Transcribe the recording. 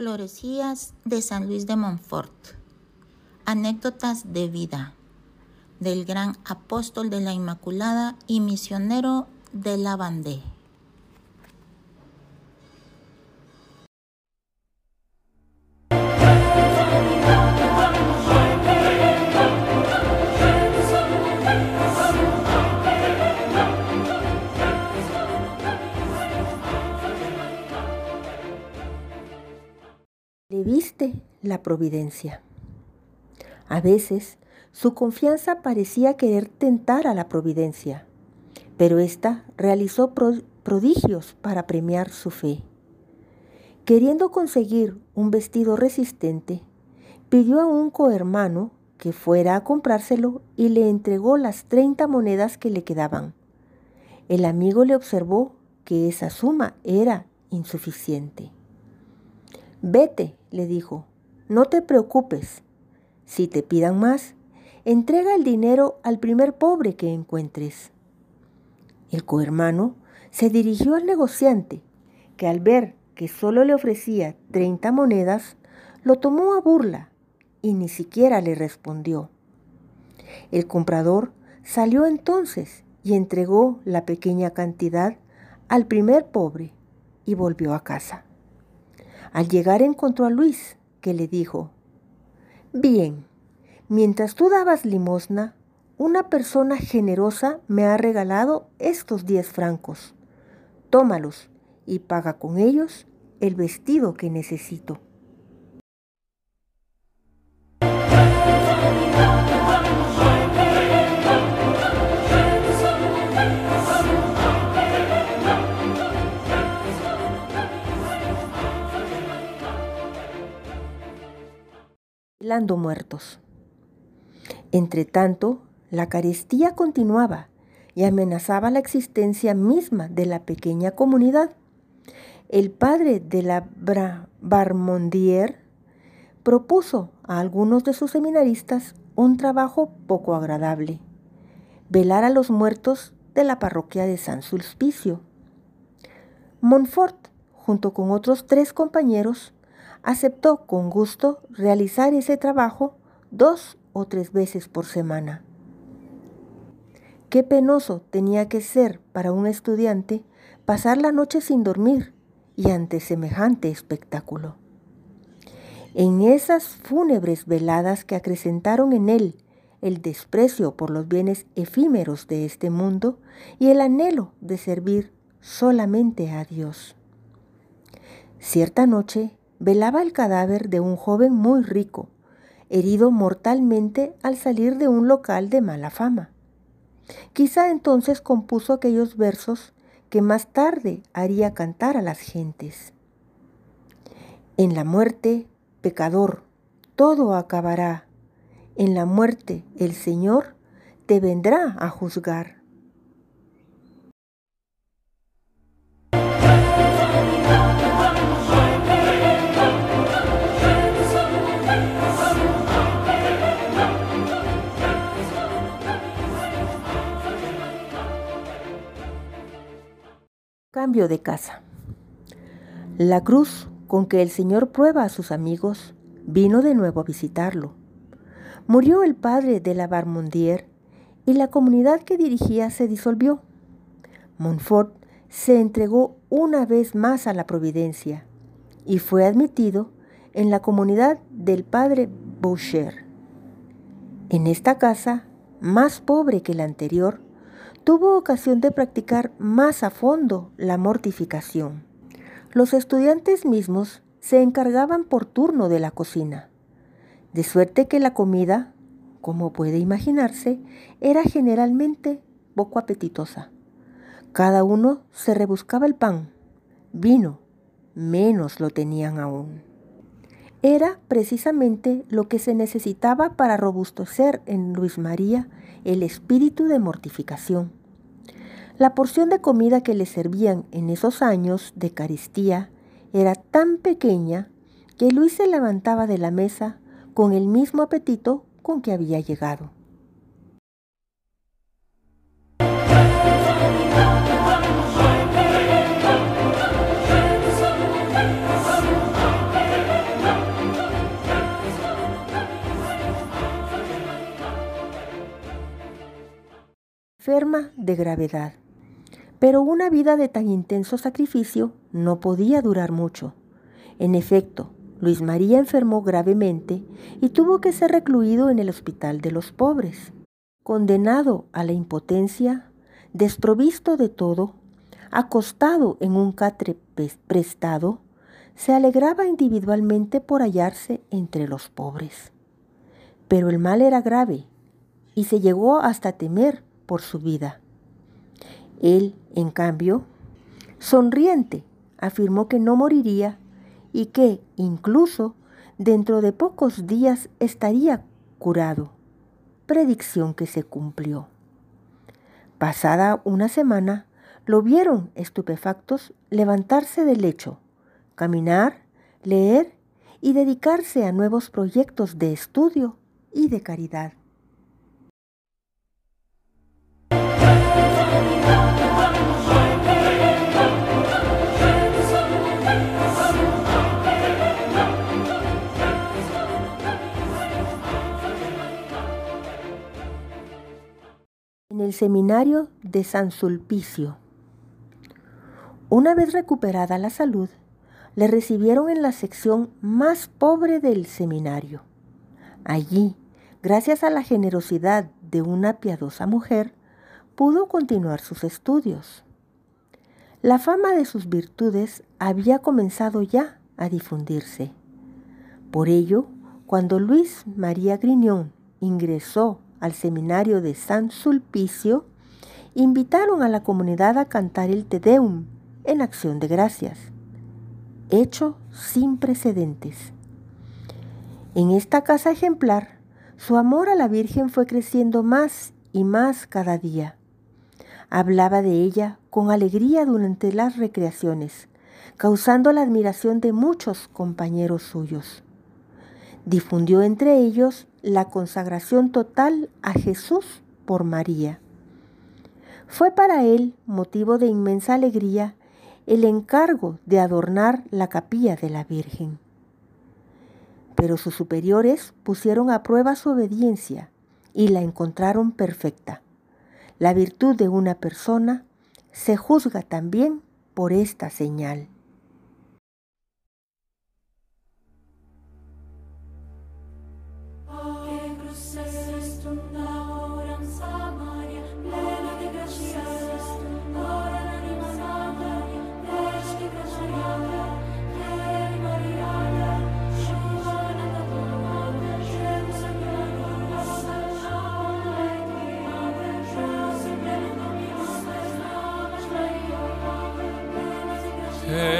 Florecías de San Luis de Montfort. Anécdotas de vida del gran apóstol de la Inmaculada y misionero de la Bandé. Viste la providencia. A veces su confianza parecía querer tentar a la providencia, pero ésta realizó prodigios para premiar su fe. Queriendo conseguir un vestido resistente, pidió a un cohermano que fuera a comprárselo y le entregó las 30 monedas que le quedaban. El amigo le observó que esa suma era insuficiente. Vete, le dijo, no te preocupes. Si te pidan más, entrega el dinero al primer pobre que encuentres. El cohermano se dirigió al negociante, que al ver que solo le ofrecía 30 monedas, lo tomó a burla y ni siquiera le respondió. El comprador salió entonces y entregó la pequeña cantidad al primer pobre y volvió a casa. Al llegar encontró a Luis, que le dijo, Bien, mientras tú dabas limosna, una persona generosa me ha regalado estos diez francos. Tómalos y paga con ellos el vestido que necesito. Muertos. Entre tanto, la carestía continuaba y amenazaba la existencia misma de la pequeña comunidad. El padre de la Barmondier propuso a algunos de sus seminaristas un trabajo poco agradable, velar a los muertos de la parroquia de San Sulpicio. Montfort, junto con otros tres compañeros, aceptó con gusto realizar ese trabajo dos o tres veces por semana. Qué penoso tenía que ser para un estudiante pasar la noche sin dormir y ante semejante espectáculo. En esas fúnebres veladas que acrecentaron en él el desprecio por los bienes efímeros de este mundo y el anhelo de servir solamente a Dios. Cierta noche velaba el cadáver de un joven muy rico, herido mortalmente al salir de un local de mala fama. Quizá entonces compuso aquellos versos que más tarde haría cantar a las gentes. En la muerte, pecador, todo acabará. En la muerte, el Señor te vendrá a juzgar. Cambio de casa. La cruz con que el Señor prueba a sus amigos vino de nuevo a visitarlo. Murió el padre de la Barmondier y la comunidad que dirigía se disolvió. Montfort se entregó una vez más a la providencia y fue admitido en la comunidad del padre Boucher. En esta casa, más pobre que la anterior, tuvo ocasión de practicar más a fondo la mortificación. Los estudiantes mismos se encargaban por turno de la cocina, de suerte que la comida, como puede imaginarse, era generalmente poco apetitosa. Cada uno se rebuscaba el pan, vino, menos lo tenían aún. Era precisamente lo que se necesitaba para robustecer en Luis María el espíritu de mortificación. La porción de comida que le servían en esos años de caristía era tan pequeña que Luis se levantaba de la mesa con el mismo apetito con que había llegado. Enferma de gravedad. Pero una vida de tan intenso sacrificio no podía durar mucho. En efecto, Luis María enfermó gravemente y tuvo que ser recluido en el Hospital de los Pobres. Condenado a la impotencia, desprovisto de todo, acostado en un catre prestado, se alegraba individualmente por hallarse entre los pobres. Pero el mal era grave y se llegó hasta temer por su vida. Él, en cambio, sonriente, afirmó que no moriría y que, incluso, dentro de pocos días estaría curado, predicción que se cumplió. Pasada una semana, lo vieron estupefactos levantarse del lecho, caminar, leer y dedicarse a nuevos proyectos de estudio y de caridad. En el seminario de San Sulpicio. Una vez recuperada la salud, le recibieron en la sección más pobre del seminario. Allí, gracias a la generosidad de una piadosa mujer, pudo continuar sus estudios. La fama de sus virtudes había comenzado ya a difundirse. Por ello, cuando Luis María Griñón ingresó al seminario de San Sulpicio, invitaron a la comunidad a cantar el Te Deum en acción de gracias, hecho sin precedentes. En esta casa ejemplar, su amor a la Virgen fue creciendo más y más cada día. Hablaba de ella con alegría durante las recreaciones, causando la admiración de muchos compañeros suyos. Difundió entre ellos la consagración total a Jesús por María. Fue para él motivo de inmensa alegría el encargo de adornar la capilla de la Virgen. Pero sus superiores pusieron a prueba su obediencia y la encontraron perfecta. La virtud de una persona se juzga también por esta señal. Hey.